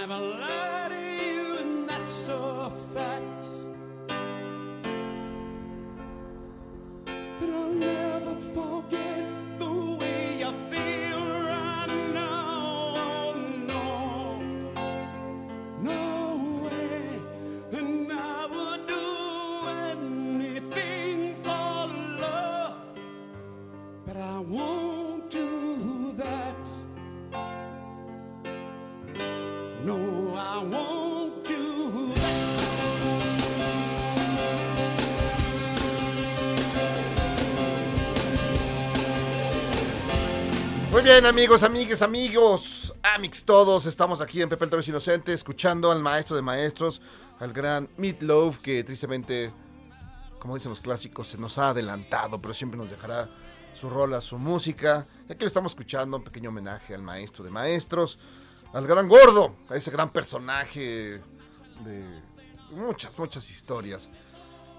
never love. Muy bien, amigos, amigues, amigos, amix todos, estamos aquí en Pepe el Toro es Inocente, escuchando al maestro de maestros, al gran Meat Loaf, que tristemente, como dicen los clásicos, se nos ha adelantado, pero siempre nos dejará su rola, su música. Y aquí lo estamos escuchando, un pequeño homenaje al maestro de maestros, al gran gordo, a ese gran personaje de muchas, muchas historias.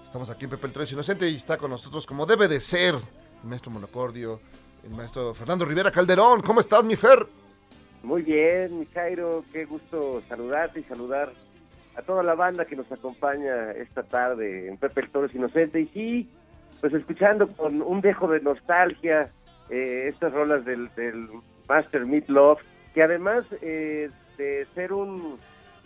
Estamos aquí en Pepe el Toro es Inocente y está con nosotros como debe de ser el maestro monocordio, el maestro Fernando Rivera Calderón. ¿Cómo estás, mi Fer? Muy bien, mi Jairo, qué gusto saludarte y saludar a toda la banda que nos acompaña esta tarde en Pepe el Toro es Inocente. Y sí, pues escuchando con un dejo de nostalgia eh, estas rolas del, del Master Meat Love, que además eh, de ser un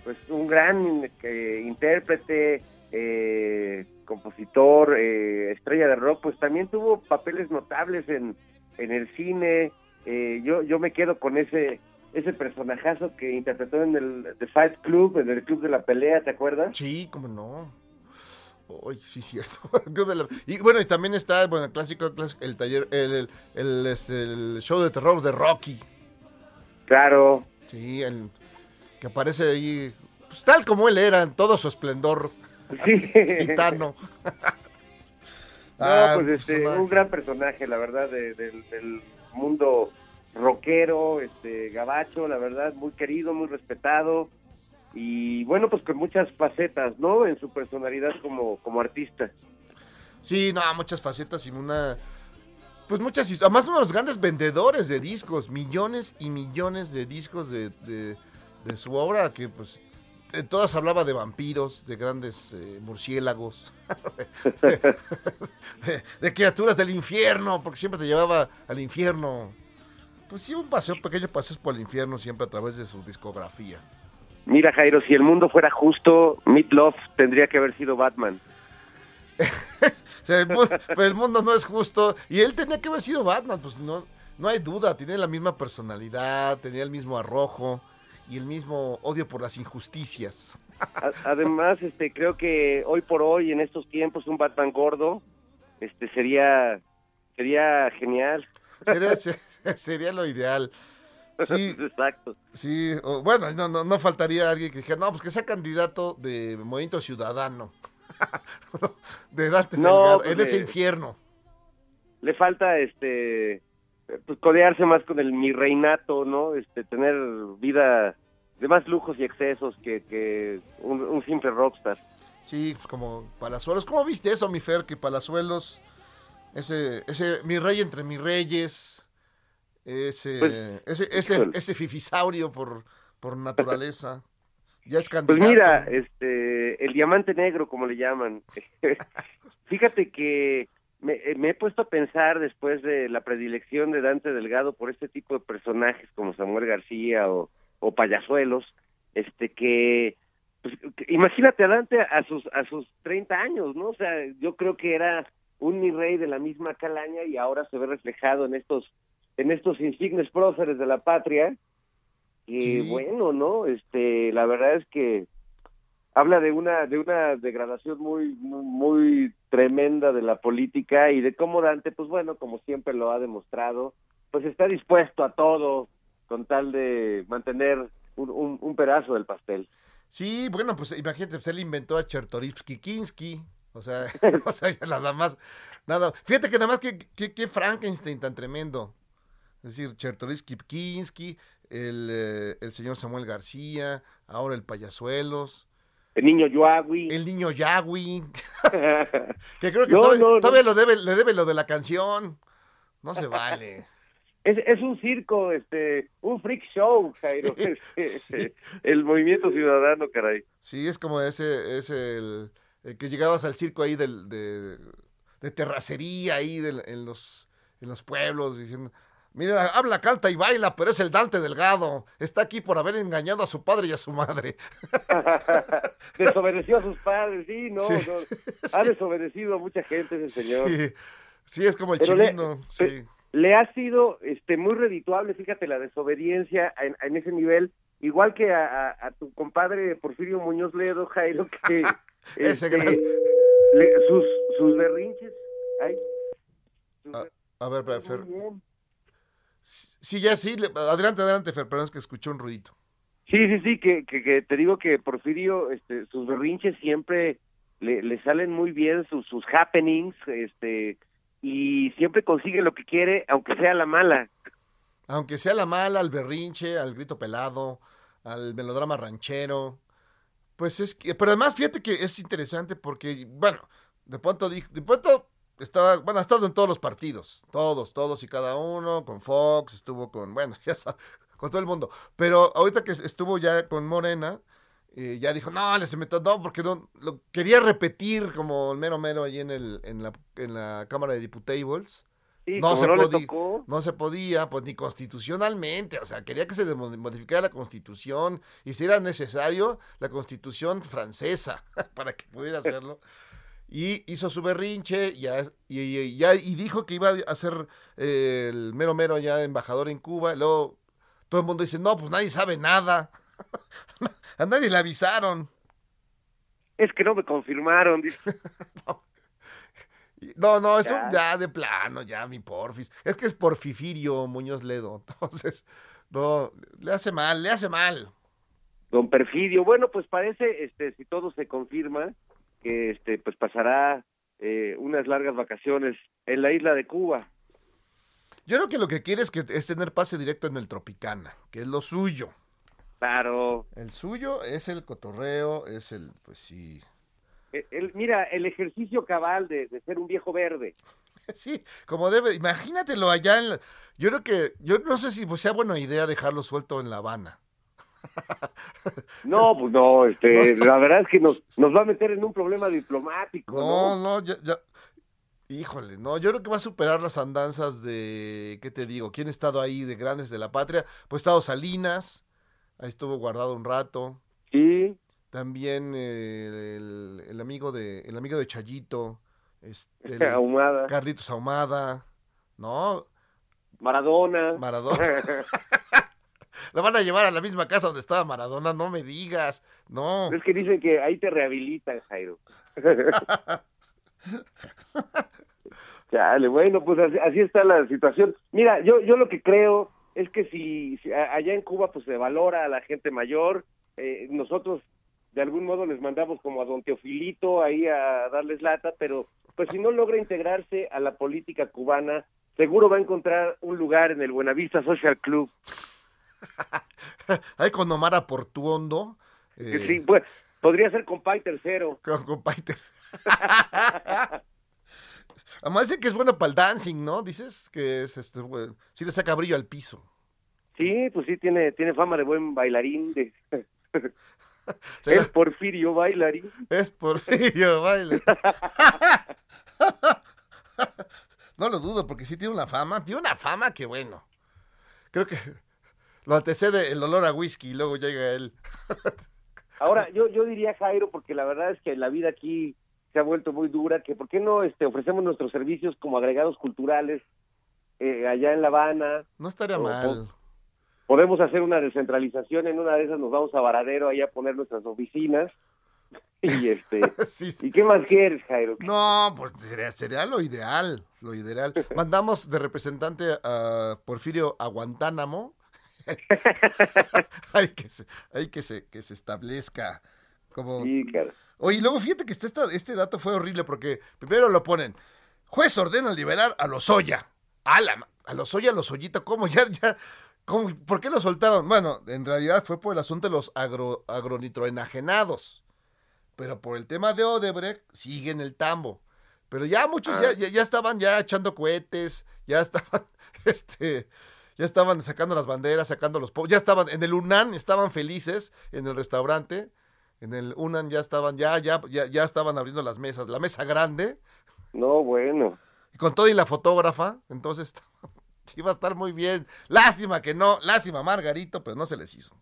pues un gran eh, intérprete, eh, compositor, eh, estrella de rock, pues también tuvo papeles notables en, en el cine. Eh, yo, yo me quedo con ese ese personajazo que interpretó en el The Fight Club, en el Club de la Pelea, ¿te acuerdas? Sí, cómo no. Uy, sí, cierto. y bueno, y también está, bueno, el clásico, el taller, el, el, el, este, el show de terror de Rocky. Claro. Sí, el que aparece ahí, pues tal como él era, en todo su esplendor Sí. gitano. No, Ah, pues este, un gran personaje, la verdad, de- del, del mundo rockero, este, gabacho, la verdad, muy querido, muy respetado y bueno, pues con muchas facetas, ¿no? En su personalidad como, como artista. Sí, no, muchas facetas y una. Pues muchas historias. Además, uno de los grandes vendedores de discos. Millones y millones de discos de, de- de su obra. Que pues. En todas hablaba de vampiros, de grandes eh, murciélagos, de, de criaturas del infierno, porque siempre te llevaba al infierno. Pues sí, un paseo, pequeño paseo por el infierno siempre a través de su discografía. Mira, Jairo, si el mundo fuera justo, Meat Love tendría que haber sido Batman. O sea, el, pero el mundo no es justo. Y él tenía que haber sido Batman, pues no, no hay duda. Tiene la misma personalidad, tenía el mismo arrojo y el mismo odio por las injusticias. Además, este, creo que hoy por hoy, en estos tiempos, un Batman gordo, este, sería, sería genial. Sería, se- sería lo ideal. Sí. Exacto. Sí, o- bueno, no, no, no faltaría alguien que dijera, no, pues que sea candidato de Movimiento Ciudadano. de Dante No, Delgado, pues en ese infierno. Le falta este pues codearse más con el mi reinato, ¿no? Este tener vida de más lujos y excesos que, que un, un simple rockstar. Sí, pues como Palazuelos. ¿Cómo viste eso, mi Fer? Que Palazuelos, ese, ese, mi rey entre mis reyes, ese, Pues, ese, ese, ese fifisaurio por, por naturaleza, ya es Pues candidato. mira, este, el diamante negro, como le llaman. Fíjate que me, eh, me he puesto a pensar después de la predilección de Dante Delgado por este tipo de personajes como Samuel García o, o Payasuelos, este que, pues, que- imagínate a Dante a sus a sus 30 años, ¿no? O sea, yo creo que era un mi rey de la misma calaña y ahora se ve reflejado en estos en estos insignes próceres de la patria. Y Sí. bueno, ¿no? Este, la verdad es que habla de una de una degradación muy muy, muy tremenda de la política y de cómo Dante pues bueno como siempre lo ha demostrado pues está dispuesto a todo con tal de mantener un, un, un pedazo del pastel Sí, bueno, pues imagínate, pues él inventó a Chertorivsky Kinski. O sea, o sea, ya nada más. Nada. Fíjate que nada más que, que, que Frankenstein tan tremendo. Es decir, Chertorivsky Kinski, el, eh, el señor Samuel García, ahora el Payasuelos, el niño Yuagui el niño Yagui, que creo que No, todavía, no, no. todavía lo debe, le debe lo de la canción. No se vale. es, es un circo este un freak show Jairo Sí, este, sí. el movimiento ciudadano caray Sí, es como ese, ese el, el que llegabas al circo ahí del, de, de terracería ahí del- en los en los pueblos diciendo, mira, habla, canta y baila, pero es el Dante Delgado. Está aquí por haber engañado a su padre y a su madre. desobedeció a sus padres sí no, Sí. no. ha desobedecido a mucha gente ese señor Sí, sí, es como el Pero le- Sí. le ha sido este muy redituable, fíjate, la desobediencia en, en ese nivel, igual que a, a- a tu compadre Porfirio Muñoz Ledo, Jairo, que Ese este, gran- le- sus, sus berrinches, ay, sus A, berrinches a ver, Fer, Fer. Sí, ya sí. adelante, adelante, Fer, perdón, es que escuché un ruidito. Sí, sí, sí, que, que, que te digo que Porfirio, este, sus berrinches siempre le, le salen muy bien, sus, sus happenings, este, y siempre consigue lo que quiere, aunque sea la mala. Aunque sea la mala, al berrinche, al grito pelado, al melodrama ranchero. Pues es que, pero además fíjate que es interesante porque, bueno, de pronto de pronto estaba, bueno, ha estado en todos los partidos, todos, todos y cada uno, con Fox, estuvo con, bueno, ya sabes, con todo el mundo. Pero ahorita que estuvo ya con Morena, eh, ya dijo, no, les metió, no, porque no, lo quería repetir como el mero mero ahí en, el, en, la, en la Cámara de Diputables. Sí, No se no tocó, No se podía, pues ni constitucionalmente, o sea, quería que se modificara la constitución y si era necesario, la constitución francesa para que pudiera hacerlo. Y hizo su berrinche y, y- ya, y dijo que iba a ser eh, el mero mero ya embajador en Cuba. y luego todo el mundo dice, no, pues nadie sabe nada. a nadie le avisaron. es que no me confirmaron, dice. Y- No, no, eso Ya. ya de plano, ya mi porfis. Es que es porfifirio Muñoz Ledo. Entonces, no, le hace mal, le hace mal. Don Perfidio, bueno, pues parece, este, si todo se confirma, que este, pues pasará eh, unas largas vacaciones en la isla de Cuba. Yo creo que lo que quiere es, que, es tener pase directo en el Tropicana, que es lo suyo. Claro, El suyo es el cotorreo, es el, pues sí. Eh, el- mira, el ejercicio cabal de, de ser un viejo verde. Sí, como debe, imagínatelo allá en la- Yo creo que, yo no sé si pues, sea buena idea dejarlo suelto en La Habana. No, pues no, este, la verdad es que nos, nos va a meter en un problema diplomático, No, ¿no? no, ya, ya. Híjole, no, yo creo que va a superar las andanzas de, ¿qué te digo? ¿Quién ha estado ahí de grandes de la patria? Pues ha estado Salinas, ahí estuvo guardado un rato. Sí, También eh, el, el amigo de, el amigo de Chayito, este, el ahumada, Carlitos Ahumada, ¿no? Maradona. Maradona. Lo van a llevar a la misma casa donde estaba Maradona, no me digas, no. Es que dicen que ahí te rehabilitan, Jairo. Chale, bueno, pues así, así está la situación. Mira, yo, yo lo que creo es que si, si allá en Cuba pues se valora a la gente mayor, eh, nosotros de algún modo les mandamos como a don Teofilito ahí a darles lata, pero pues si no logra integrarse a la política cubana, seguro va a encontrar un lugar en el Buenavista Social Club. Ahí con Omar Portuondo. Que eh, sí, pues, podría ser con Pai tercero. Con, con. Además dice que es bueno para el dancing, ¿no? Dices que es este, bueno, sí le saca brillo al piso. Sí, pues sí, tiene, tiene fama de buen bailarín, de... Es Porfirio bailarín. Es Porfirio baile. no lo dudo, porque sí tiene una fama. Tiene una fama que bueno. Creo que lo antecede el olor a whisky y luego llega él. Ahora, yo, yo diría, Jairo, porque la verdad es que la vida aquí se ha vuelto muy dura, que ¿por qué no este, ofrecemos nuestros servicios como agregados culturales eh, allá en La Habana? No estaría O- mal. Podemos hacer una descentralización, en una de esas nos vamos a Varadero ahí a poner nuestras oficinas. Y este Sí, sí. ¿Y qué más quieres, Jairo? No, pues sería, sería lo ideal, lo ideal. Mandamos de representante a Porfirio a Guantánamo. hay que se, hay que se, que se establezca como... Sí. Oye, y luego fíjate que este, este dato fue horrible porque primero lo ponen, juez ordena liberar a Lozoya. A la, a Lozoya, Lozoyita, ¿cómo? Ya, ya, ¿cómo? ¿Por qué lo soltaron? Bueno, en realidad fue por el asunto de los agro, agronitroenajenados. Pero por el tema de Odebrecht sigue en el tambo. Pero ya muchos ya, ya, ya estaban ya echando cohetes, ya estaban, este, ya estaban sacando las banderas, sacando los ya estaban en el UNAN, estaban felices en el restaurante, en el UNAN ya estaban, ya, ya, ya, ya estaban abriendo las mesas, la mesa grande, No, bueno. y con todo y la fotógrafa, entonces sí va a estar muy bien. Lástima que no, lástima Margarito, pero no se les hizo.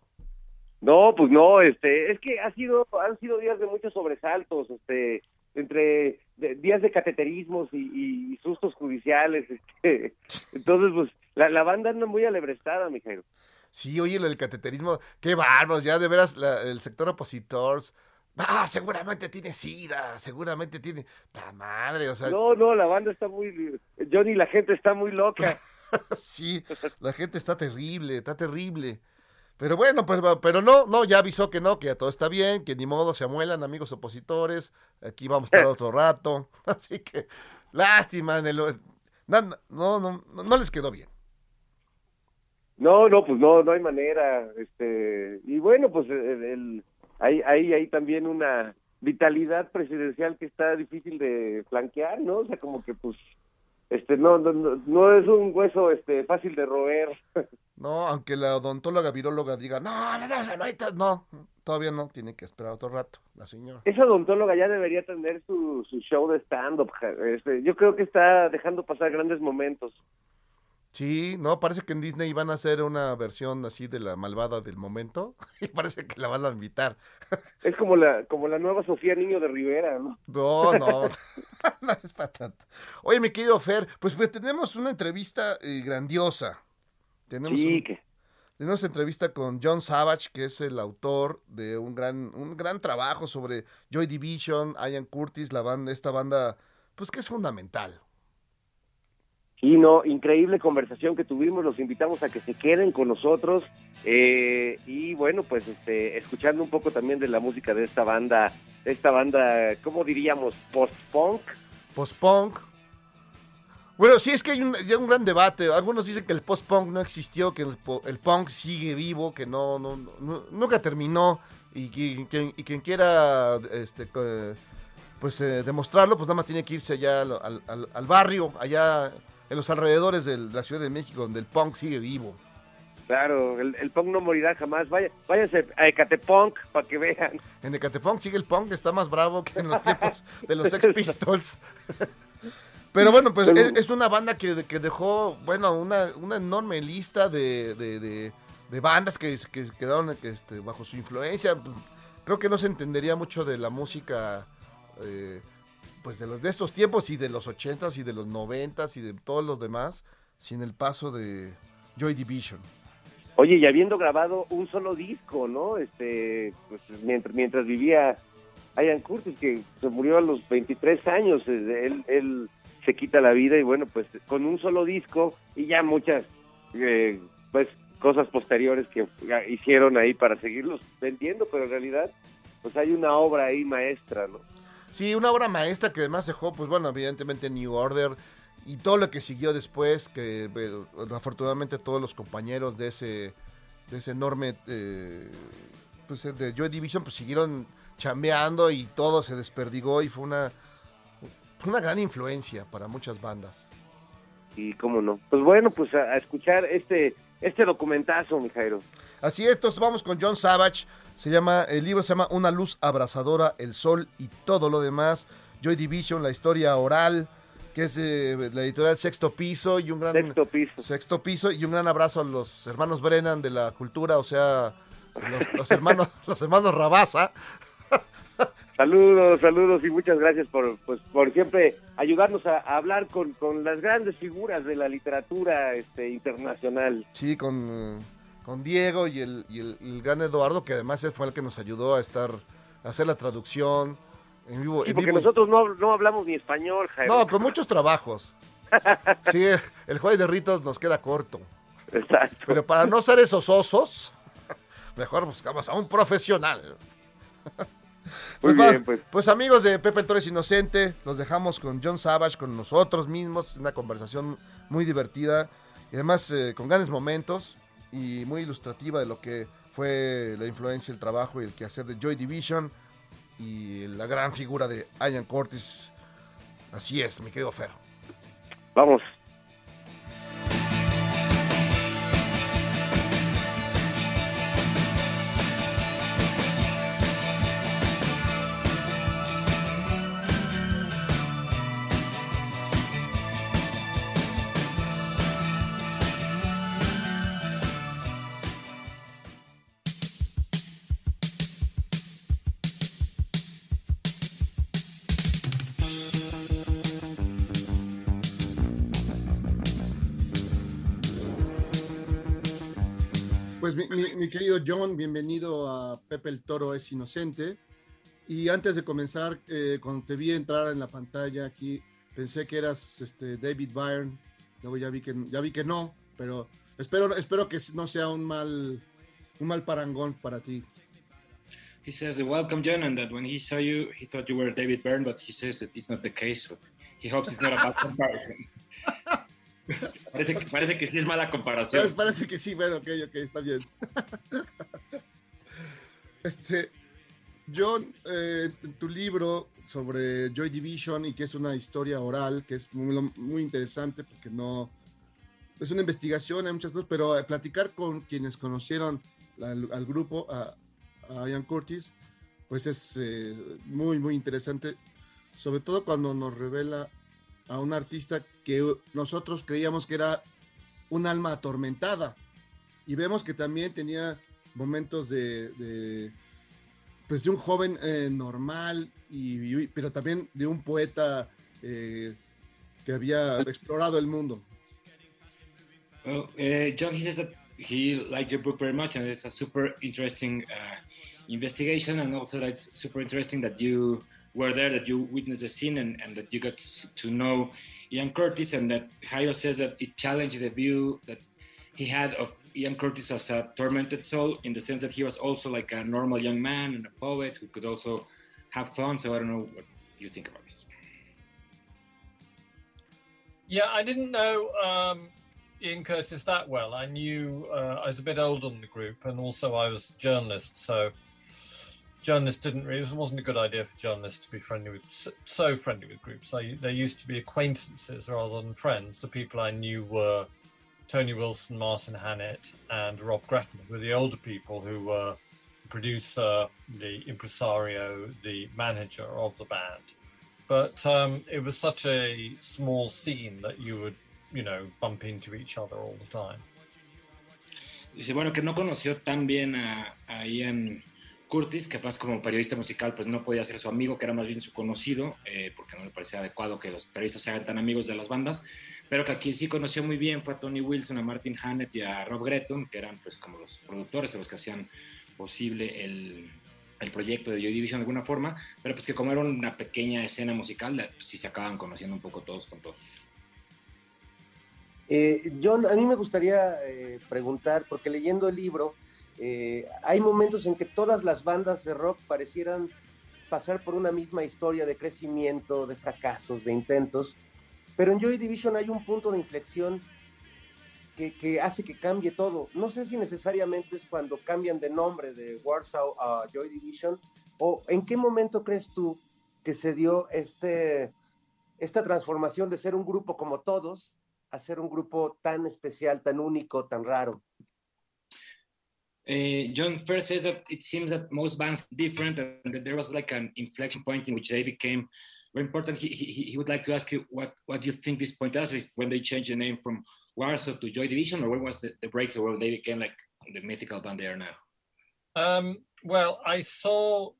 No, pues no, este, es que ha sido, han sido días de muchos sobresaltos, este, entre días de cateterismos y, y sustos judiciales, este, entonces pues la, la banda anda muy alebrestada, Mijail. Sí, oye, lo del cateterismo, qué bárbaros, ya de veras la- el sector opositor. Ah, seguramente tiene sida, seguramente tiene. La madre, o sea, No, no, la banda está muy, Johnny, la gente está muy loca. sí, la gente está terrible, está terrible. Pero bueno, pues, pero no, no, ya avisó que no, que ya todo está bien, que ni modo se amuelan, amigos opositores. Aquí vamos a estar otro rato. Así que, lástima, en el- no, no, no, no, no les quedó bien. No, no, pues no, no hay manera, este, y bueno, pues el, el- hay, hay, hay también una vitalidad presidencial que está difícil de flanquear, ¿no? O sea, como que pues, este, no, no, no, no es un hueso, este, fácil de roer. No, aunque la odontóloga viróloga diga, no, no, no, no, no, todavía no, tiene que esperar otro rato, la señora. Esa odontóloga ya debería tener su, su show de stand-up, este, yo creo que está dejando pasar grandes momentos. Sí, no, parece que en Disney van a hacer una versión así de la malvada del momento y parece que la van a invitar. Es como la, como la nueva Sofía Niño de Rivera, ¿no? No, no, no es para tanto. Oye, mi querido Fer, pues, pues tenemos una entrevista eh, grandiosa. Tenemos, Sí, un- que, tenemos entrevista con John Savage, que es el autor de un gran, un gran trabajo sobre Joy Division, Ian Curtis, la banda, esta banda, pues que es fundamental. Sí, no, increíble conversación que tuvimos, los invitamos a que se queden con nosotros eh, y bueno, pues este, escuchando un poco también de la música de esta banda, esta banda, ¿cómo diríamos? Post-punk. Post-punk. Bueno, sí, es que hay un, gran debate. Algunos dicen que el post-punk no existió, que el, punk sigue vivo, que no, no, no- nunca terminó. Y, y quien quiera este, pues, eh, demostrarlo, pues nada más tiene que irse allá al, al- al- al barrio, allá en los alrededores de la Ciudad de México, donde el punk sigue vivo. Claro, el, el punk no morirá jamás. Vaya, váyanse a Ecatepunk para que vean. En Ecatepunk sigue el punk, está más bravo que en los tiempos de los Sex Pistols. Pero bueno, pues es, es una banda que, que dejó, bueno, una, una enorme lista de, de- de- de bandas que, que quedaron este, bajo su influencia. Creo que no se entendería mucho de la música, eh, pues de los de estos tiempos y de los ochentas y de los noventas y de todos los demás, sin el paso de Joy Division. Oye, y habiendo grabado un solo disco, ¿no? Este, pues, mientras, mientras vivía Ian Curtis, que se murió a los 23 años, eh, él, él se quita la vida y bueno, pues con un solo disco y ya muchas, eh, pues cosas posteriores que hicieron ahí para seguirlos vendiendo, pero en realidad pues hay una obra ahí maestra, ¿no? Sí, una obra maestra que además dejó, pues bueno, evidentemente New Order y todo lo que siguió después, que eh, afortunadamente todos los compañeros de ese, de ese enorme, eh, pues de Joy Division, pues siguieron chambeando y todo se desperdigó y fue una, una gran influencia para muchas bandas. Y cómo no. Pues bueno, pues a, escuchar este, este documentazo, Mijairo. Así es, entonces vamos con John Savage. Se llama, el libro se llama Una luz abrasadora, el sol y todo lo demás. Joy Division, la historia oral, que es eh, la editorial Sexto Piso y un gran Sexto Piso. Sexto Piso y un gran abrazo a los hermanos Brennan de la cultura, o sea, los, hermanos los hermanos Rabasa. Saludos, saludos y muchas gracias por, pues, por siempre ayudarnos a, hablar con, con, las grandes figuras de la literatura este, internacional. Sí, con, con Diego y el, y el, gran Eduardo, que además él fue el que nos ayudó a estar, a hacer la traducción en vivo. porque nosotros no, no, hablamos ni español, Jaime. No, con muchos trabajos. sí, el juez de ritos nos queda corto. Exacto. Pero para no ser esos osos, mejor buscamos a un profesional. Pues, pues, pues. amigos de Pepe el Torres Inocente, los dejamos con John Savage, con nosotros mismos, una conversación muy divertida y además eh, con grandes momentos y muy ilustrativa de lo que fue la influencia, el trabajo y el quehacer de Joy Division y la gran figura de Ian Curtis. Así es, mi querido Fer. Vamos. Mi, querido John, bienvenido a Pepe el Toro es Inocente. Y antes de comenzar, eh, cuando te vi entrar en la pantalla aquí, pensé que eras este, David Byrne. Luego ya vi que ya vi que no, pero espero espero que no sea un mal un mal parangón para ti. He says, "Welcome, John," and that when he saw you, he thought you were David Byrne, but he says that it's not the case. So he hopes it's not a bad comparison. Parece que, parece que sí es mala comparación. Parece que sí, bueno, ok, ok, está bien. Este, John, eh, tu libro sobre Joy Division y que es una historia oral, que es muy, interesante porque no... Es una investigación, hay muchas cosas, pero platicar con quienes conocieron al, grupo, a, Ian Curtis, pues es eh, muy, muy interesante, sobre todo cuando nos revela a un artista que nosotros creíamos que era un alma atormentada. Y vemos que también tenía momentos de, pues de un joven eh, normal, y, pero también de un poeta eh, que había explorado el mundo. Well, uh, John, he says that he liked your book very much, and it's a super interesting uh, investigation, and also that it's super interesting that you were there, that you witnessed the scene, and, and that you got to know Ian Curtis, and that Hayo says that it challenged the view that he had of Ian Curtis as a tormented soul, in the sense that he was also like a normal young man and a poet who could also have fun. So I don't know what you think about this. Yeah, I didn't know um, Ian Curtis that well. I knew uh, I was a bit older than the group, and also I was a journalist, so journalists didn't really, it wasn't a good idea for journalists to be friendly with so friendly with groups. I, they used to be acquaintances rather than friends. The people I knew were Tony Wilson, Martin Hannett, and Rob Gretton, were the older people who were the producer, the impresario, the manager of the band. But um, it was such a small scene that you would, you know, bump into each other all the time. Dice, bueno, que no conoció tan bien a, a Ian Curtis, que además como periodista musical pues no podía ser su amigo, que era más bien su conocido, eh, porque no le parecía adecuado que los periodistas se hagan tan amigos de las bandas, pero que aquí sí conoció muy bien fue a Tony Wilson, a Martin Hannett y a Rob Gretton, que eran pues como los productores, a los que hacían posible el, el proyecto de Joy Division de alguna forma, pero pues que como era una pequeña escena musical, pues, sí se acaban conociendo un poco todos con todos. Eh, a mí me gustaría eh, preguntar, porque leyendo el libro, eh, hay momentos en que todas las bandas de rock parecieran pasar por una misma historia de crecimiento, de fracasos, de intentos, pero en Joy Division hay un punto de inflexión que, que hace que cambie todo. No sé si necesariamente es cuando cambian de nombre de Warsaw a Joy Division, o en qué momento crees tú que se dio este, esta transformación de ser un grupo como todos a ser un grupo tan especial, tan único, tan raro. Uh, John first says that it seems that most bands different and that there was like an inflection point in which they became very important. He, he, he would like to ask you what, what you think this point is, when they changed the name from Warsaw to Joy Division, or when was the, the breakthrough where they became like the mythical band they are now? Um, well, I saw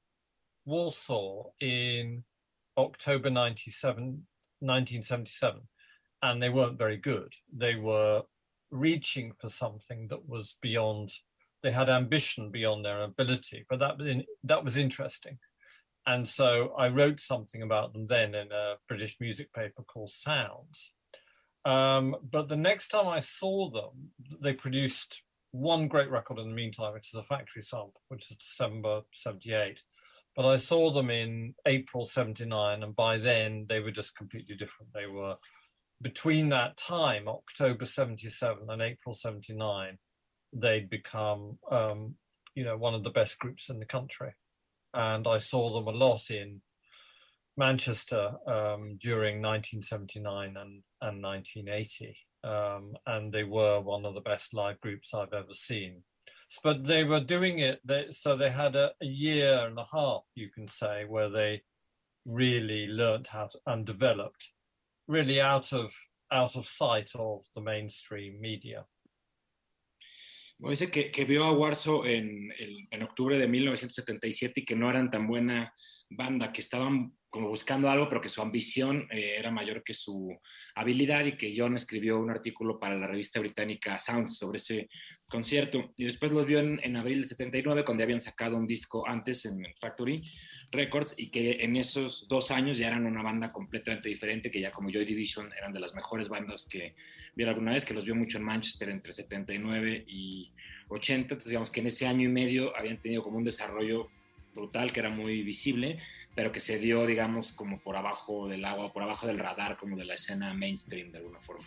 Warsaw in October 97, 1977, and they weren't very good. They were reaching for something that was beyond, they had ambition beyond their ability, but that, was that was interesting. And so I wrote something about them then in a British music paper called Sounds. Um, but the next time I saw them, they produced one great record in the meantime, which is a factory sample, which is December 78. But I saw them in April 79, and by then they were just completely different. They were between that time, October 77 and April 79, they'd become, um, you know, one of the best groups in the country. And I saw them a lot in Manchester um, during 1979 and, and 1980. Um, and they were one of the best live groups I've ever seen. But they were doing it, they, so they had a, a year and a half, you can say, where they really learned how to and developed really out of out of sight of the mainstream media. Dice que, vio a Warsaw en, el, en, octubre de 1977 y que no eran tan buena banda, que estaban como buscando algo, pero que su ambición eh, era mayor que su habilidad y que John escribió un artículo para la revista británica Sounds sobre ese concierto. Y después los vio en, en abril del 79, cuando habían sacado un disco antes en Factory Records y que en esos dos años ya eran una banda completamente diferente, que ya como Joy Division eran de las mejores bandas que vi alguna vez, que los vio mucho en Manchester entre 79 y 80. Entonces, digamos que en ese año y medio habían tenido como un desarrollo brutal que era muy visible, pero que se dio, digamos, como por abajo del agua, por abajo del radar, como de la escena mainstream de alguna forma.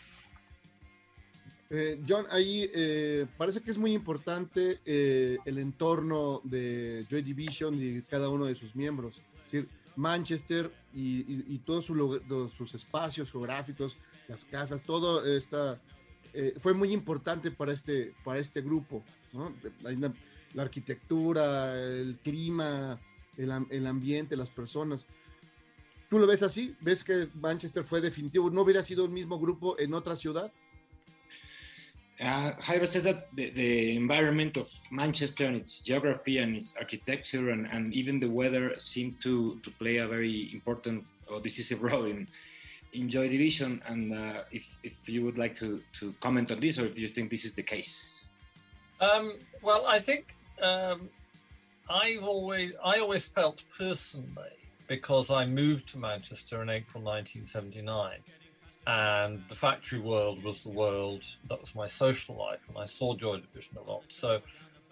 Eh, John, ahí eh, parece que es muy importante eh, el entorno de Joy Division y cada uno de sus miembros. Es decir, Manchester y, todos su, sus espacios geográficos, las casas, todo esta, eh, fue muy importante para este, para este grupo. ¿no? La, la, arquitectura, el clima, el, el ambiente, las personas. ¿Tú lo ves así? ¿Ves que Manchester fue definitivo? ¿No hubiera sido el mismo grupo en otra ciudad? Uh, says that the, environment of Manchester and its geography and its architecture and, and even the weather seem to, to play a very important or decisive role in, in Joy Division. And uh, if, if you would like to, to comment on this or if you think this is the case. Um, well, I think um, I've always, I always felt personally, because I moved to Manchester in April 1979 and the factory world was the world that was my social life and i saw joy division a lot so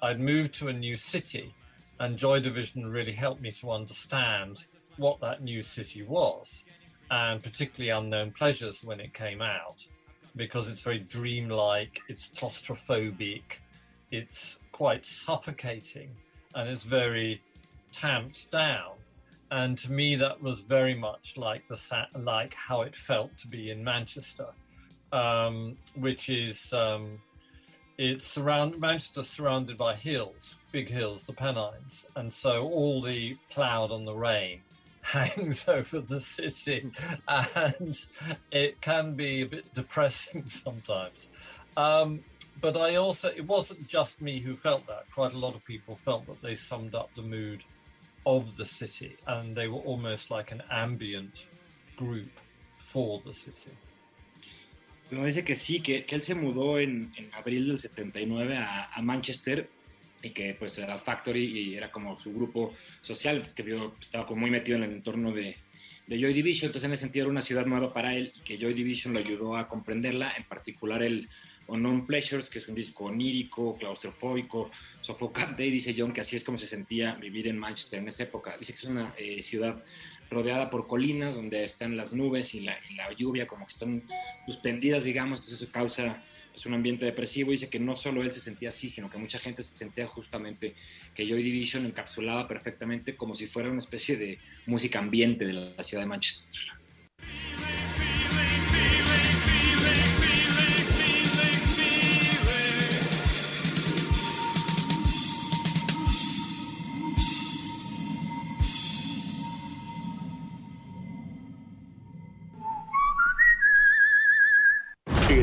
i'd moved to a new city and joy division really helped me to understand what that new city was and particularly unknown pleasures when it came out because it's very dreamlike it's claustrophobic it's quite suffocating and it's very tamped down. And to me that was very much like the like how it felt to be in Manchester, um, which is um, it's surround Manchester surrounded by hills, big hills, the Pennines, and so all the cloud and the rain hangs over the city, and it can be a bit depressing sometimes. Um, but I also, it wasn't just me who felt that. Quite a lot of people felt that they summed up the mood of the city, and they were almost like an ambient group for the city. Bueno, dice que sí, que, que él se mudó en, en, abril del 79 a, a, Manchester y que pues era Factory y era como su grupo social, que vio, estaba como muy metido en el entorno de, de Joy Division, entonces en ese sentido era una ciudad nueva para él, que Joy Division lo ayudó a comprenderla, en particular el Unknown Pleasures, que es un disco onírico, claustrofóbico, sofocante, y dice John que así es como se sentía vivir en Manchester en esa época. Dice que es una eh, ciudad rodeada por colinas donde están las nubes y la, y la, lluvia como que están suspendidas, digamos, entonces eso causa es un ambiente depresivo. Dice que no solo él se sentía así, sino que mucha gente se sentía justamente que Joy Division encapsulaba perfectamente como si fuera una especie de música ambiente de la ciudad de Manchester.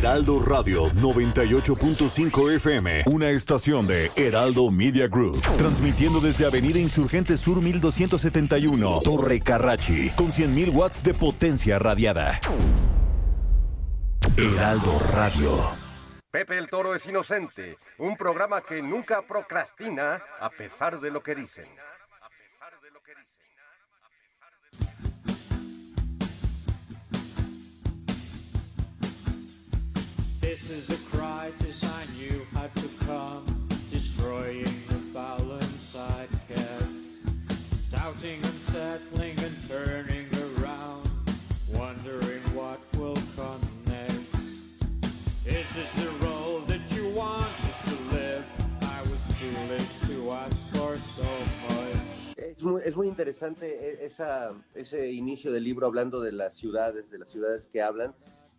Heraldo Radio 98.5 FM, una estación de Heraldo Media Group, transmitiendo desde Avenida Insurgente Sur 1271, Torre Carrachi, con 100.000 watts de potencia radiada. Heraldo Radio. Pepe el Toro es inocente, un programa que nunca procrastina a pesar de lo que dicen. This is a crisis I knew had to come, destroying the balance I'd kept, doubting, unsettling, and turning around, wondering what will come next. Is this the role that you wanted to live? I was foolish to ask for so much. Es muy, es muy interesante esa, ese inicio del libro hablando de las ciudades, de las ciudades que hablan,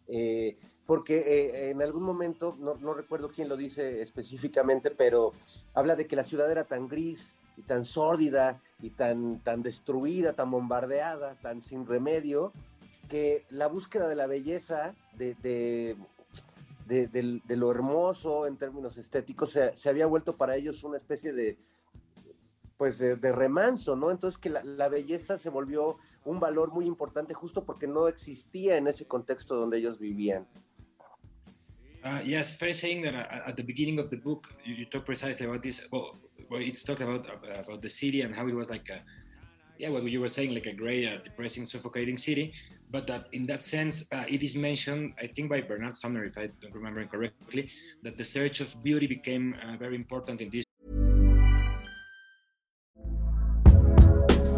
eh, porque eh, en algún momento, no, recuerdo quién lo dice específicamente, pero habla de que la ciudad era tan gris y tan sórdida y tan, tan destruida, tan bombardeada, tan sin remedio, que la búsqueda de la belleza, de, de, lo hermoso en términos estéticos, se, se había vuelto para ellos una especie de, pues de remanso, ¿no? Entonces que la, la belleza se volvió un valor muy importante justo porque no existía en ese contexto donde ellos vivían. Uh, yes, Faye saying that uh, at the beginning of the book, you, talk precisely about this. Well, it's talking about uh, about the city and how it was like a, yeah, what you were saying, like a gray, uh, depressing, suffocating city. But that in that sense, uh, it is mentioned, I think, by Bernard Sumner, if I don't remember incorrectly, that the search of beauty became uh, very important in this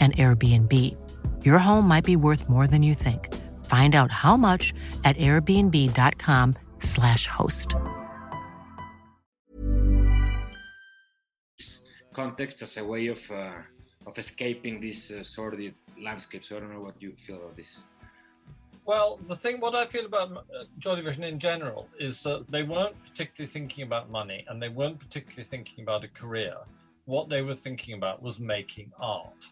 an Airbnb. Your home might be worth more than you think. Find out how much at airbnb.com/slash host. context as a way of uh, of escaping this uh, sordid landscape. So I don't know what you feel about this. Well, the thing, what I feel about uh, Joy Division in general is that they weren't particularly thinking about money and they weren't particularly thinking about a career. What they were thinking about was making art.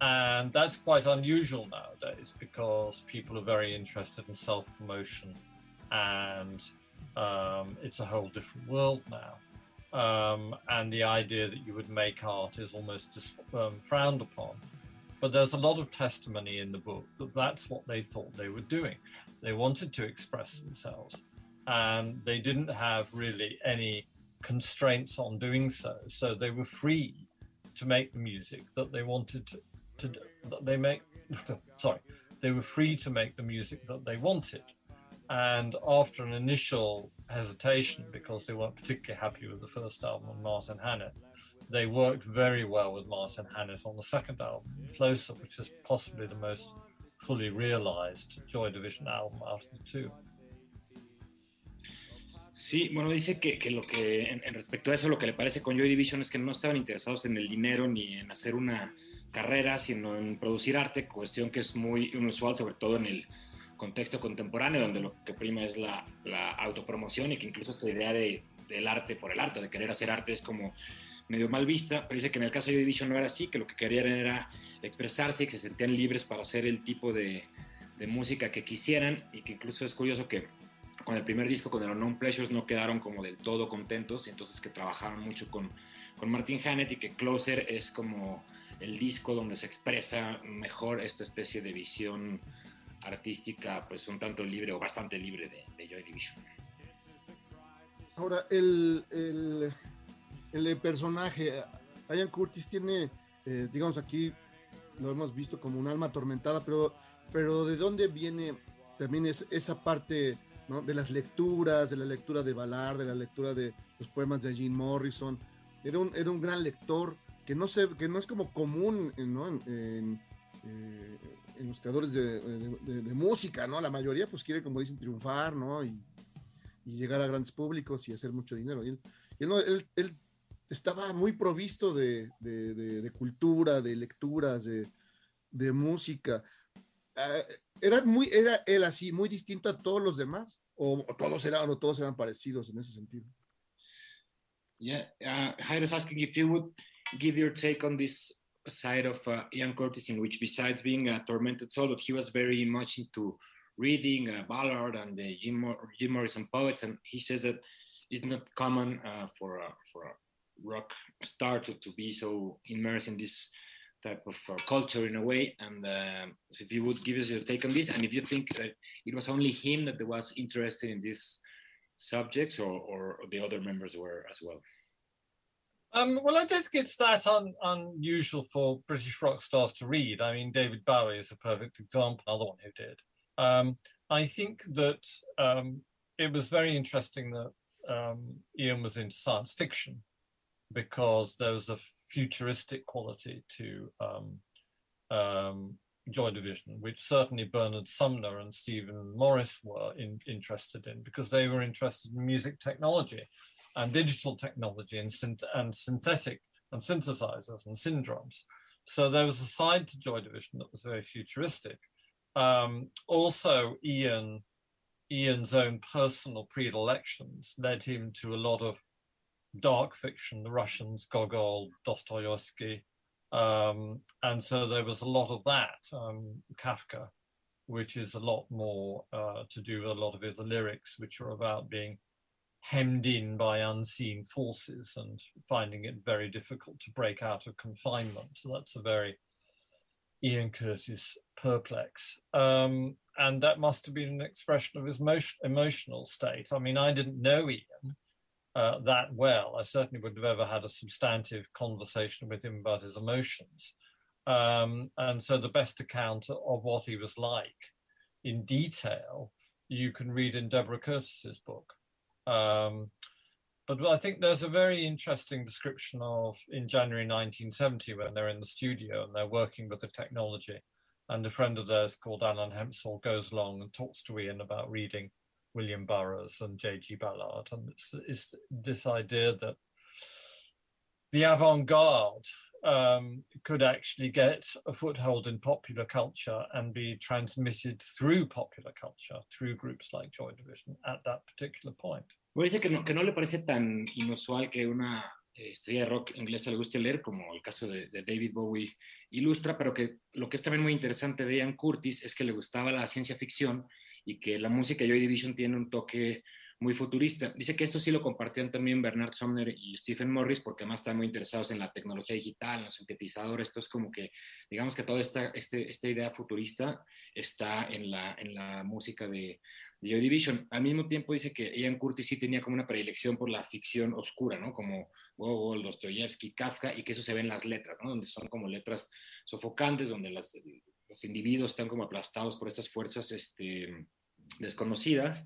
And that's quite unusual nowadays because people are very interested in self promotion and um, it's a whole different world now. Um, and the idea that you would make art is almost um, frowned upon. But there's a lot of testimony in the book that that's what they thought they were doing. They wanted to express themselves, and they didn't have really any constraints on doing so. So they were free to make the music that they wanted to, to. They make, sorry, they were free to make the music that they wanted. And after an initial hesitation, because they weren't particularly happy with the first album of Martin Hannett, they worked very well with Martin Hannett on the second album, Closer, which is possibly the most fully realized Joy Division album out of the two. Sí, bueno, dice que, que lo que, en, en respecto a eso, lo que le parece con Joy Division es que no estaban interesados en el dinero ni en hacer una carrera, sino en producir arte, cuestión que es muy inusual, sobre todo en el contexto contemporáneo, donde lo que prima es la, autopromoción y que incluso esta idea de, del arte por el arte, de querer hacer arte, es como medio mal vista, pero dice que en el caso de Joy no era así, que lo que querían era expresarse y que se sentían libres para hacer el tipo de, de música que quisieran y que incluso es curioso que con el primer disco, con el Unknown Pleasures, no quedaron como del todo contentos y entonces que trabajaron mucho con, con Martin Hannett y que Closer es como el disco donde se expresa mejor esta especie de visión artística, pues un tanto libre o bastante libre de, Joy Division. Ahora, el, el, el personaje, Ian Curtis tiene, eh, digamos aquí, lo hemos visto como un alma atormentada, pero, pero ¿de dónde viene también es, esa parte ¿no? de las lecturas, de la lectura de Ballard, de la lectura de los poemas de Jean Morrison? Era un, era un gran lector que no, se, que no es como común ¿no? en, en, eh, en los creadores de, de, de, música, ¿no? La mayoría pues quiere, como dicen, triunfar, ¿no? Y, y llegar a grandes públicos y hacer mucho dinero. Y él, él, él, él estaba muy provisto de, de, de cultura, de lecturas, de, música. Uh, era, muy, ¿Era él así, muy distinto a todos los demás? ¿O, o todos, eran, o todos eran parecidos en ese sentido? Yeah, uh, Jairo's asking if you would give your take on this side of uh, Ian Curtis, in which besides being a tormented soul, but he was very much into reading uh, Ballard and the Jim, Mor- Jim, Morrison poets, and he says that it's not common uh, for a, for a rock star to, to be so immersed in this type of uh, culture in a way. And so if you would give us your take on this, and if you think that it was only him that was interested in these subjects, or, or the other members were as well. Um, well, I don't think it's that un- unusual for British rock stars to read. I mean, David Bowie is a perfect example, another one who did. Um, I think that um, it was very interesting that um, Ian was into science fiction because there was a futuristic quality to um, um, Joy Division, which certainly Bernard Sumner and Stephen Morris were in, interested in because they were interested in music technology and digital technology and, synth- and synthetic and synthesizers and syndromes. So there was a side to Joy Division that was very futuristic. Um, also, Ian Ian's own personal predilections led him to a lot of dark fiction, the Russians, Gogol, Dostoevsky. Um, and so there was a lot of that, um, Kafka, which is a lot more uh, to do with a lot of his lyrics, which are about being hemmed in by unseen forces and finding it very difficult to break out of confinement. So that's a very Ian Curtis perplex. Um, and that must have been an expression of his motion, emotional state. I mean, I didn't know Ian uh, that well. I certainly wouldn't have ever had a substantive conversation with him about his emotions. Um, and so the best account of what he was like in detail you can read in Deborah Curtis's book. Um, but I think there's a very interesting description of in January 1970 when they're in the studio and they're working with the technology. And a friend of theirs called Alan Hempsall goes along and talks to Ian about reading William Burroughs and J.G. Ballard. And it's, it's this idea that the avant garde um, could actually get a foothold in popular culture and be transmitted through popular culture, through groups like Joy Division at that particular point. Dice que que no le parece tan inusual que una estrella de rock inglesa le guste leer, como el caso de, David Bowie ilustra, pero que lo que es también muy interesante de Ian Curtis es que le gustaba la ciencia ficción y que la música Joy Division tiene un toque muy futurista. Dice que esto sí lo compartían también Bernard Sumner y Stephen Morris, porque además están muy interesados en la tecnología digital, en los sintetizadores. Esto es como que, digamos que toda esta, este, esta idea futurista está en la, en la música de, Joy Division. Al mismo tiempo dice que Ian Curtis sí tenía como una predilección por la ficción oscura, ¿no? Como Gogol, Dostoyevsky, Kafka, y que eso se ve en las letras. Donde son como letras sofocantes, donde los individuos están como aplastados por estas fuerzas este, desconocidas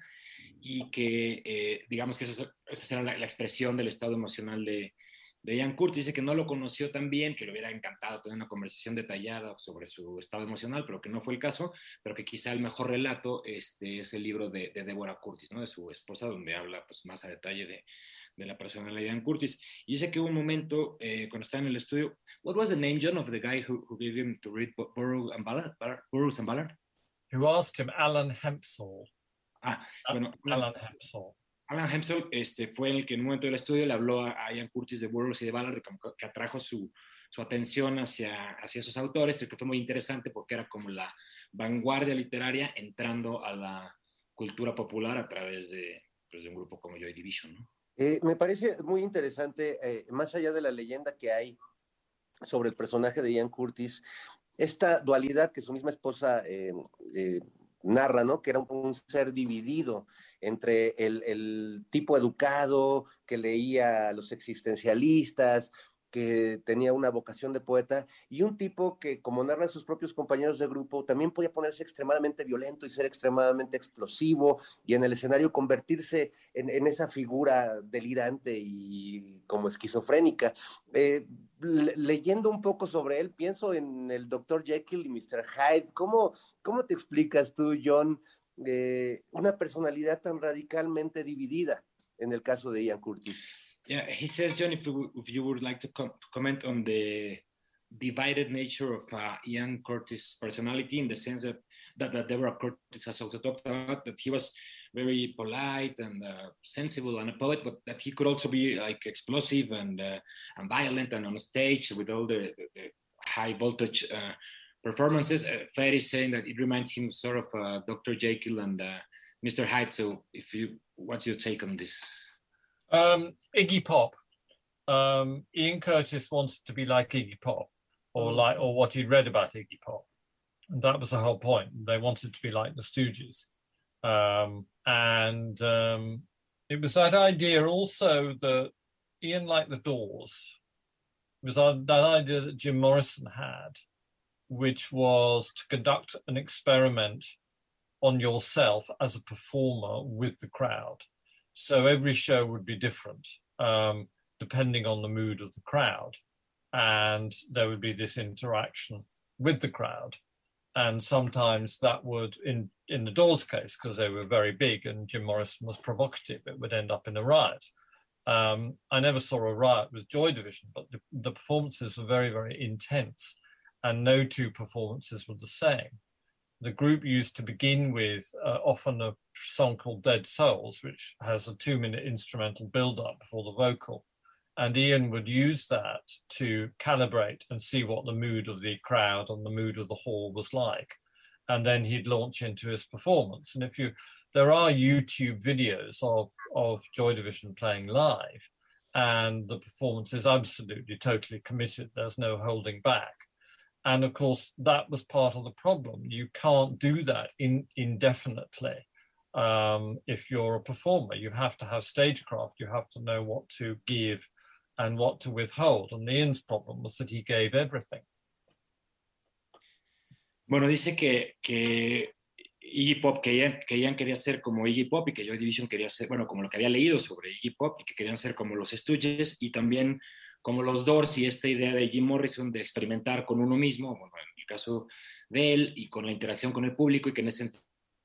y que eh, digamos que esa, esa era la, la, expresión del estado emocional de, de Ian Curtis. Dice que no lo conoció tan bien, que le hubiera encantado tener una conversación detallada sobre su estado emocional, pero que no fue el caso, pero que quizá el mejor relato este, es el libro de, de Deborah Curtis, ¿no? de su esposa, donde habla pues, más a detalle de, de la personalidad de Ian Curtis. Y dice que hubo un momento eh, cuando estaba en el estudio, what was the name, John, of the guy who, who gave him to read Burroughs and Ballard? Burroughs and Ballard? Who asked him, Alan Hempsall. Ah, bueno, Alan Hempsall. Alan Hempsell este, fue el que en un momento del estudio le habló a, Ian Curtis de Burroughs y de Ballard, que, que atrajo su, su, atención hacia, hacia esos autores, que fue muy interesante porque era como la vanguardia literaria entrando a la cultura popular a través de, pues, de un grupo como Joy Division. ¿no? Eh, me parece muy interesante, eh, más allá de la leyenda que hay sobre el personaje de Ian Curtis, esta dualidad que su misma esposa eh, narra, ¿no? Que era un, ser dividido entre el, el, tipo educado que leía a los existencialistas, que tenía una vocación de poeta, y un tipo que, como narran sus propios compañeros de grupo, también podía ponerse extremadamente violento y ser extremadamente explosivo, y en el escenario convertirse en, esa figura delirante y como esquizofrénica. Eh, leyendo un poco sobre él, pienso en el Dr. Jekyll y Mr. Hyde. ¿Cómo, cómo te explicas tú, John, eh, una personalidad tan radicalmente dividida en el caso de Ian Curtis? Yeah, he says, John, if you, if you would like to, com comment on the divided nature of uh, Ian Curtis' personality, in the sense that, that, that Deborah Curtis has also talked about, that he was very polite and uh, sensible and a poet, but that he could also be like explosive and uh, and violent and on stage with all the, the, high voltage uh, performances. Uh, is saying that it reminds him sort of uh, Dr. Jekyll and uh, Mr. Hyde. So, if you, what's your take on this? Um, Iggy Pop. Um, Ian Curtis wanted to be like Iggy Pop, or mm. like, or what he'd read about Iggy Pop, and that was the whole point. They wanted to be like the Stooges, um, and um, it was that idea also that Ian liked the Doors. It was that idea that Jim Morrison had, which was to conduct an experiment on yourself as a performer with the crowd. So every show would be different um, depending on the mood of the crowd. And there would be this interaction with the crowd. And sometimes that would, in, in the Doors case, because they were very big and Jim Morrison was provocative, it would end up in a riot. Um, I never saw a riot with Joy Division, but the, the performances were very, very intense, and no two performances were the same the group used to begin with uh, often a song called Dead Souls, which has a two minute instrumental build up before the vocal. And Ian would use that to calibrate and see what the mood of the crowd and the mood of the hall was like. And then he'd launch into his performance. And if you, there are YouTube videos of, of Joy Division playing live, and the performance is absolutely totally committed. There's no holding back and of course that was part of the problem. You can't do that in, indefinitely um, if you're a performer. You have to have stagecraft. You have to know what to give and what to withhold. And Ian's problem was that he gave everything. Bueno dice que, que Iggy Pop, que Ian, que Ian, quería ser como Iggy Pop y que Joy Division quería ser, bueno, como lo que había leído sobre Iggy Pop y que querían ser como los Stooges y también como los Doors y esta idea de Jim Morrison de experimentar con uno mismo, bueno, en el caso de él y con la interacción con el público y que en ese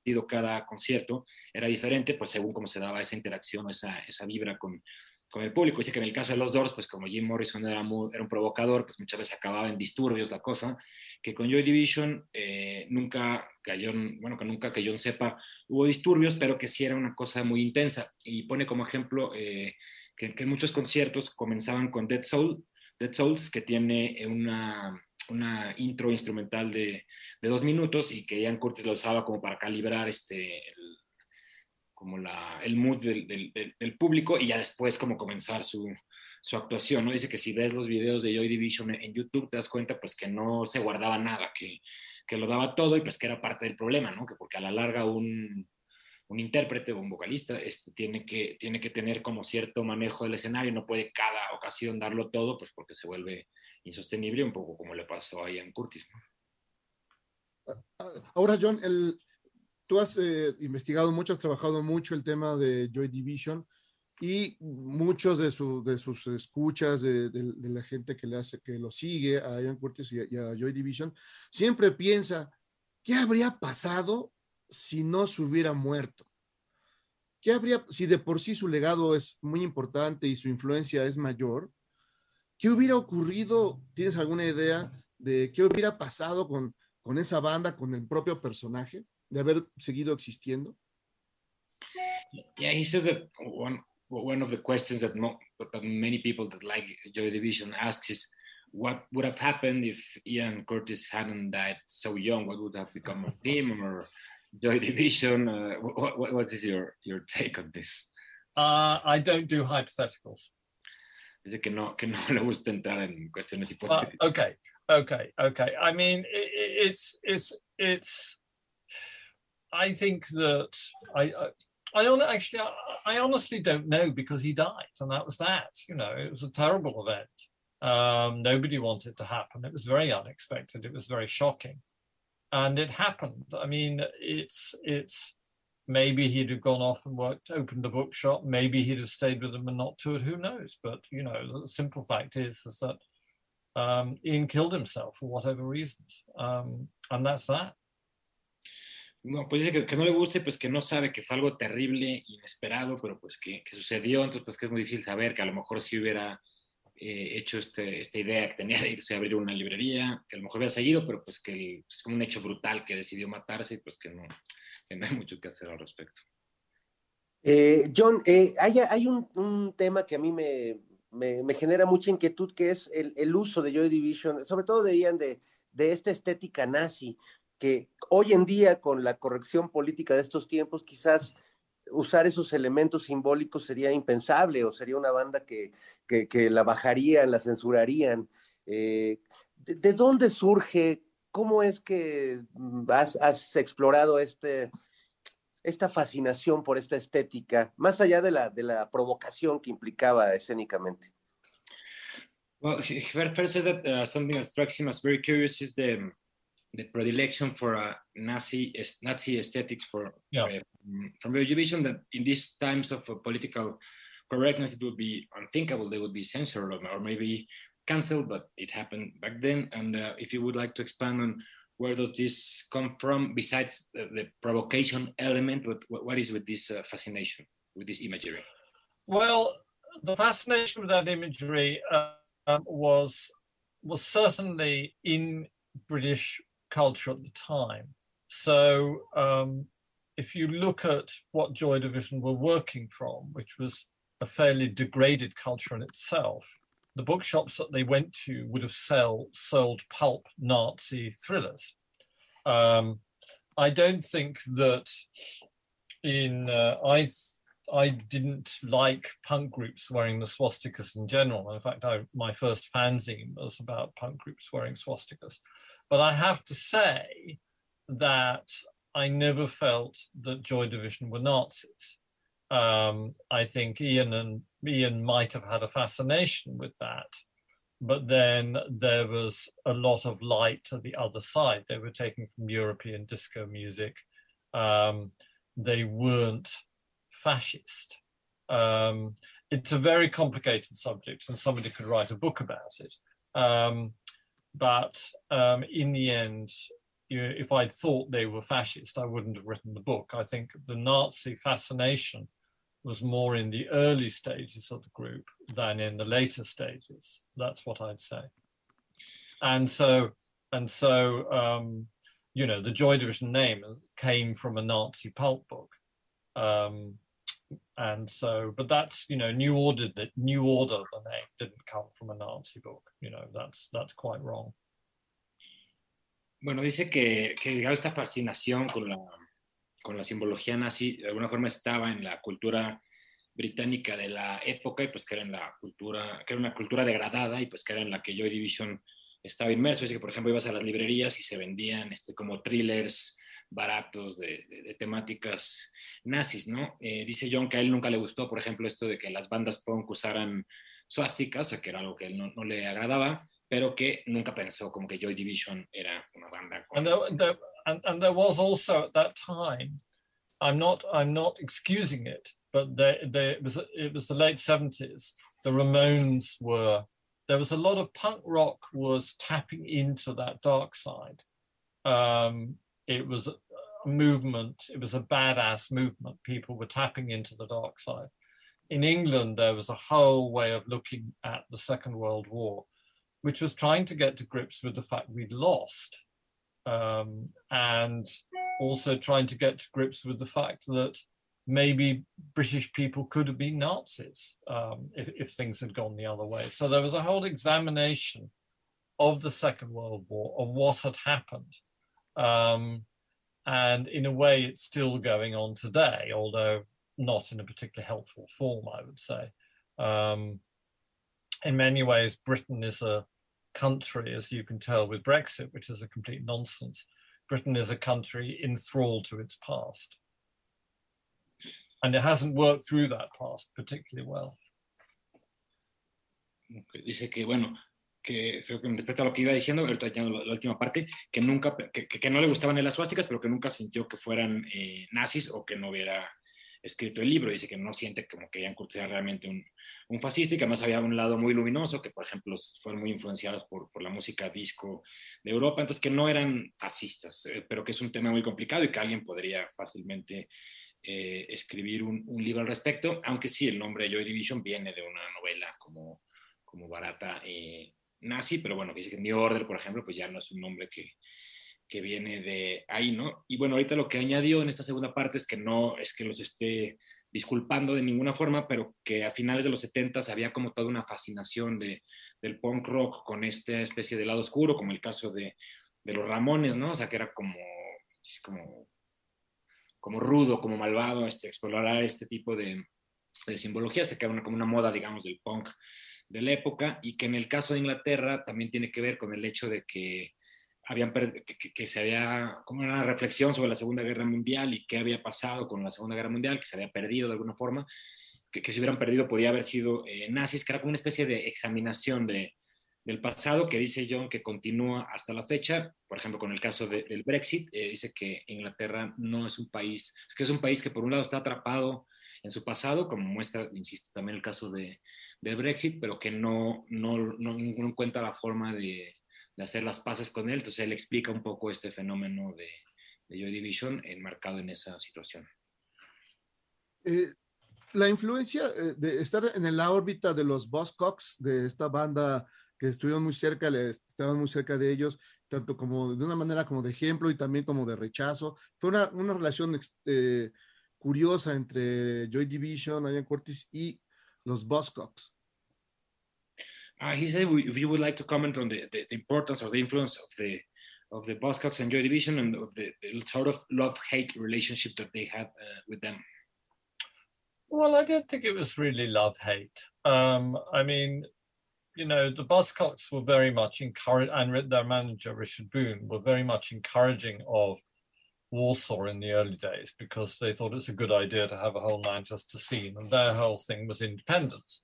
sentido cada concierto era diferente, pues según cómo se daba esa interacción, esa, esa vibra con, con el público. Dice que en el caso de los Doors, pues como Jim Morrison era, era un provocador, pues muchas veces acababa en disturbios la cosa, que con Joy Division eh, nunca cayó, bueno, que nunca que yo sepa, hubo disturbios, pero que sí era una cosa muy intensa. Y pone como ejemplo eh, que, que, muchos conciertos comenzaban con Dead, Soul, Dead Souls, que tiene una, una intro instrumental de, de, dos minutos y que Ian Curtis lo usaba como para calibrar este, el, como la, el mood del, del, del, público y ya después como comenzar su, su actuación, ¿no? Dice que si ves los videos de Joy Division en YouTube te das cuenta pues que no se guardaba nada, que, que lo daba todo y pues que era parte del problema, ¿no? Que porque a la larga un, un intérprete o un vocalista este, tiene, que, tiene que tener como cierto manejo del escenario, no puede cada ocasión darlo todo, pues porque se vuelve insostenible, un poco como le pasó a Ian Curtis. Ahora, John, tú has eh, investigado mucho, has trabajado mucho el tema de Joy Division y muchos de, su, de sus escuchas, de, la gente que, le hace, que lo sigue a Ian Curtis y a Joy Division, siempre piensa, ¿qué habría pasado si no se hubiera muerto? ¿Qué habría, si de por sí su legado es muy importante y su influencia es mayor? ¿Qué hubiera ocurrido? ¿Tienes alguna idea de qué hubiera pasado con, con esa banda, con el propio personaje, de haber seguido existiendo? Yeah, he says that one one of the questions that, mo- that many people that like Joy Division asks is what would have happened if Ian Curtis hadn't died so young? What would have become of him or Joy Division? Uh, what, what, what is your, your take on this? Uh, I don't do hypotheticals. Dice que no, que no le gusta entrar en cuestiones Uh, okay, okay, okay. I mean, i i- it's it's it's. I think that I I, I don't actually I, I honestly don't know because he died and that was that. You know, it was a terrible event. Um, nobody wanted it to happen. It was very unexpected. It was very shocking, and it happened. I mean, it's it's maybe he'd have gone off and worked, opened a bookshop. Maybe he'd have stayed with them and not toured. Who knows? But you know, the simple fact is is that um, Ian killed himself for whatever reasons, um, and that's that. No, pues dice que, que no le guste, pues que no sabe que fue algo terrible, inesperado, pero pues que, que sucedió, entonces pues que es muy difícil saber que a lo mejor si hubiera eh, hecho este, esta idea que tenía de irse a abrir una librería, que a lo mejor hubiera seguido, pero pues que es como un hecho brutal que decidió matarse y pues que no, que no hay mucho que hacer al respecto. Eh, John, eh, hay, hay un, tema que a mí me, me, me genera mucha inquietud, que es el, el uso de Joy Division, sobre todo de Ian, de, de esta estética nazi, que hoy en día, con la corrección política de estos tiempos, quizás usar esos elementos simbólicos sería impensable o sería una banda que, que, que la bajarían, la censurarían. Eh, ¿de, de, dónde surge? ¿Cómo es que mm, has, has explorado este, esta fascinación por esta estética, más allá de la, de la provocación que implicaba escénicamente? Well, first says that uh, something that strikes him as very curious is the the predilection for uh, Nazi Nazi aesthetics for yeah. uh, from the division that in these times of uh, political correctness it would be unthinkable they would be censored or, maybe cancelled but it happened back then and uh, if you would like to expand on where does this come from besides the, the provocation element what, what is with this uh, fascination with this imagery well the fascination with that imagery um, was was certainly in british culture at the time. So um, if you look at what Joy Division were working from, which was a fairly degraded culture in itself, the bookshops that they went to would have sell, sold pulp Nazi thrillers. Um, I don't think that in uh, I I didn't like punk groups wearing the swastikas in general. In fact, I, my first fanzine was about punk groups wearing swastikas. But I have to say that I never felt that Joy Division were Nazis. Um, I think Ian and Ian might have had a fascination with that, but then there was a lot of light to the other side. They were taken from European disco music. Um, they weren't fascist. Um, it's a very complicated subject, and somebody could write a book about it. Um, but um, in the end, you know, if I'd thought they were fascist, I wouldn't have written the book. I think the Nazi fascination was more in the early stages of the group than in the later stages. That's what I'd say. And so, and so, um, you know, the Joy Division name came from a Nazi pulp book. Um, and so but that's you know new order that new order the name didn't come from a nazi book you know that's that's quite wrong. Bueno dice que, que digamos esta fascinación con la con la simbología nazi de alguna forma estaba en la cultura británica de la época y pues que era en la cultura que era una cultura degradada y pues que era en la que Joy Division estaba inmerso. Dice que por ejemplo ibas a las librerías y se vendían este como thrillers baratos de, de, de temáticas nazis, ¿no? Eh, dice John que a él nunca le gustó, por ejemplo, esto de que las bandas punk usaran suásticas, o sea, que era algo que él no, no, le agradaba, pero que nunca pensó como que Joy Division era una banda. Con... And, there, and, and there was also at that time, I'm not, I'm not excusing it, but it, was, it was the late 70s, the Ramones were, there was a lot of punk rock was tapping into that dark side. Um, it was a movement, it was a badass movement. People were tapping into the dark side. In England, there was a whole way of looking at the Second World War, which was trying to get to grips with the fact we'd lost um, and also trying to get to grips with the fact that maybe British people could have been Nazis um, if, if things had gone the other way. So there was a whole examination of the Second World War, of what had happened. Um, and in a way, it's still going on today, although not in a particularly helpful form, I would say. Um, in many ways, Britain is a country, as you can tell with Brexit, which is a complete nonsense. Britain is a country enthralled to its past. And it hasn't worked through that past particularly well. Dice que, bueno, que respecto a lo que iba diciendo, ahorita ya la, última parte, que nunca, que, que, no le gustaban las suásticas, pero que nunca sintió que fueran eh, nazis o que no hubiera escrito el libro. Dice que no siente como que hayan sea realmente un, un, fascista y que además había un lado muy luminoso, que por ejemplo fueron muy influenciados por, por la música disco de Europa, entonces que no eran fascistas, eh, pero que es un tema muy complicado y que alguien podría fácilmente eh, escribir un, libro al respecto, aunque sí, el nombre Joy Division viene de una novela como, como barata nazi, pero bueno, dice que New Order, por ejemplo, pues ya no es un nombre que, que viene de ahí, ¿no? Y bueno, ahorita lo que añadió en esta segunda parte es que no es que los esté disculpando de ninguna forma, pero que a finales de los 70 había como toda una fascinación de, del punk rock con esta especie de lado oscuro, como el caso de, de los Ramones, ¿no? O sea, que era como, como como rudo, como malvado, este, explorará este tipo de, de simbología, se queda una, como una moda, digamos, del punk de la época, y que en el caso de Inglaterra también tiene que ver con el hecho de que habían que, se había como una reflexión sobre la Segunda Guerra Mundial y qué había pasado con la Segunda Guerra Mundial, que se había perdido de alguna forma, que, que si hubieran perdido podía haber sido eh, nazis, que era como una especie de examinación de, del pasado que dice John que continúa hasta la fecha, por ejemplo, con el caso de, del Brexit, eh, dice que Inglaterra no es un país, que es un país que por un lado está atrapado en su pasado, como muestra, insisto, también el caso de, de Brexit, pero que no, no, no, no encuentra la forma de, de, hacer las paces con él. Entonces él explica un poco este fenómeno de, de Joy Division enmarcado en esa situación. Eh, la influencia eh, de estar en la órbita de los Buzzcocks, de esta banda que estuvieron muy cerca, estaban muy cerca de ellos, tanto como de una manera como de ejemplo y también como de rechazo. Fue una, una relación eh, curiosa entre Joy Division, Ian Curtis y los Buzzcocks. Uh, he said if you would like to comment on the, the, the, importance or the influence of the of the Buzzcocks and Joy Division and of the, the sort of love-hate relationship that they had uh, with them. Well, I don't think it was really love-hate. Um, I mean, you know, the Buzzcocks were very much encouraged, and their manager, Richard Boone, were very much encouraging of Warsaw in the early days because they thought it's a good idea to have a whole Manchester scene. And their whole thing was independence,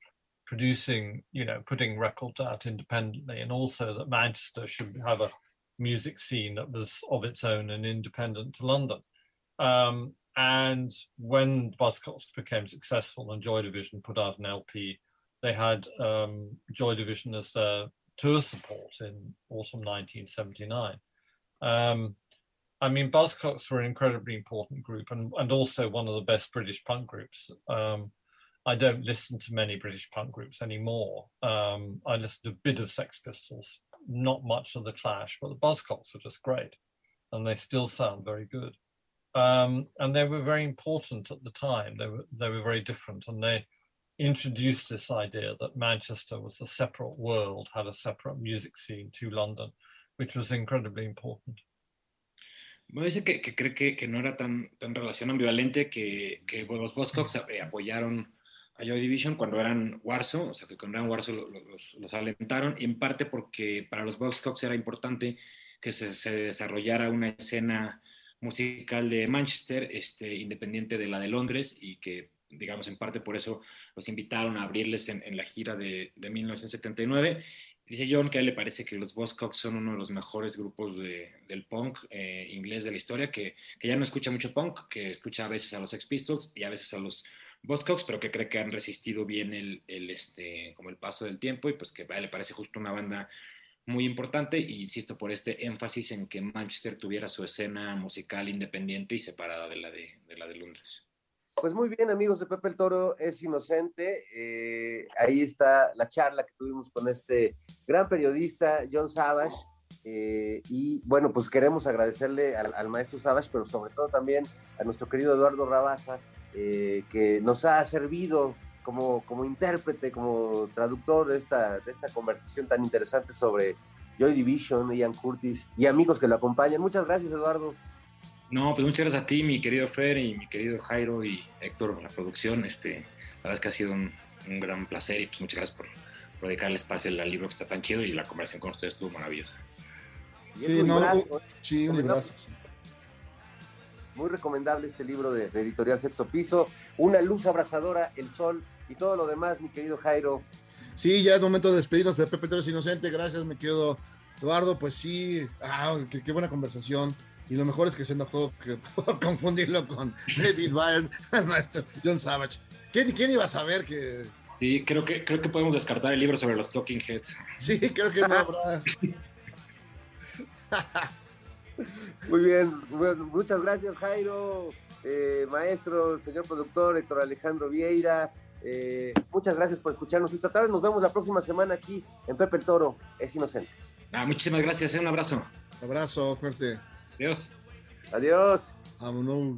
producing, you know, putting records out independently, and also that Manchester should have a music scene that was of its own and independent to London. Um, and when Buzzcocks became successful and Joy Division put out an LP they had um, Joy Division as their tour support in autumn 1979. Um, I mean, Buzzcocks were an incredibly important group and, and also one of the best British punk groups. Um, I don't listen to many British punk groups anymore. Um, I listen to a bit of Sex Pistols, not much of The Clash, but the Buzzcocks are just great and they still sound very good. Um, and they were very important at the time. They were they were very different, and they introduced this idea that Manchester was a separate world, had a separate music scene to London, which was incredibly important. Bueno, dice que, que cree que, que, no era tan, tan relación ambivalente que, que los Buzzcocks apoyaron a Joy Division cuando eran Warsaw, o sea, que cuando eran Warsaw los, los, alentaron, y en parte porque para los Buzzcocks era importante que se, se desarrollara una escena musical de Manchester este, independiente de la de Londres y que digamos, en parte por eso los invitaron a abrirles en, en la gira de, de, 1979. Dice John que a él le parece que los Buzzcocks son uno de los mejores grupos de, del punk eh, inglés de la historia, que, que, ya no escucha mucho punk, que escucha a veces a los Sex Pistols y a veces a los Buzzcocks, pero que cree que han resistido bien el, el, este, como el paso del tiempo y pues que le parece justo una banda muy importante y insisto por este énfasis en que Manchester tuviera su escena musical independiente y separada de la de, de, la de Londres. Pues muy bien, amigos de Pepe el Toro es inocente. Eh, ahí está la charla que tuvimos con este gran periodista, John Savage. Eh, y bueno, pues queremos agradecerle al, al, maestro Savage, pero sobre todo también a nuestro querido Eduardo Rabaza, eh, que nos ha servido como, como intérprete, como traductor de esta, de esta conversación tan interesante sobre Joy Division, Ian Curtis y amigos que lo acompañan. Muchas gracias, Eduardo. No, pues muchas gracias a ti, mi querido Fer y mi querido Jairo y Héctor por la producción. Este, la verdad es que ha sido un, un gran placer y pues muchas gracias por, por dedicarle espacio al libro que está tan chido y la conversación con ustedes estuvo maravillosa. Sí, un no, sí, un librazo. Muy recomendable este libro de, de Editorial Sexto Piso. Una luz abrasadora, el sol y todo lo demás, mi querido Jairo. Sí, ya es momento de despedirnos de Pepe Torres Inocente. Gracias, me quedo Eduardo. Pues sí, ah, qué, qué buena conversación. Y lo mejor es que se enojó que, por confundirlo con David Byrne, el maestro John Savage. ¿Quién, quién iba a saber que.? Sí, creo que, creo que podemos descartar el libro sobre los Talking Heads. Sí, creo que no habrá. Muy bien, bueno, muchas gracias Jairo, eh, maestro, señor productor Héctor Alejandro Vieira. eh, muchas gracias por escucharnos esta tarde. Nos vemos la próxima semana aquí en Pepe el Toro. Es inocente. Ah, muchísimas gracias, eh, un abrazo. Abrazo fuerte. Adiós. Adiós. Vámonos.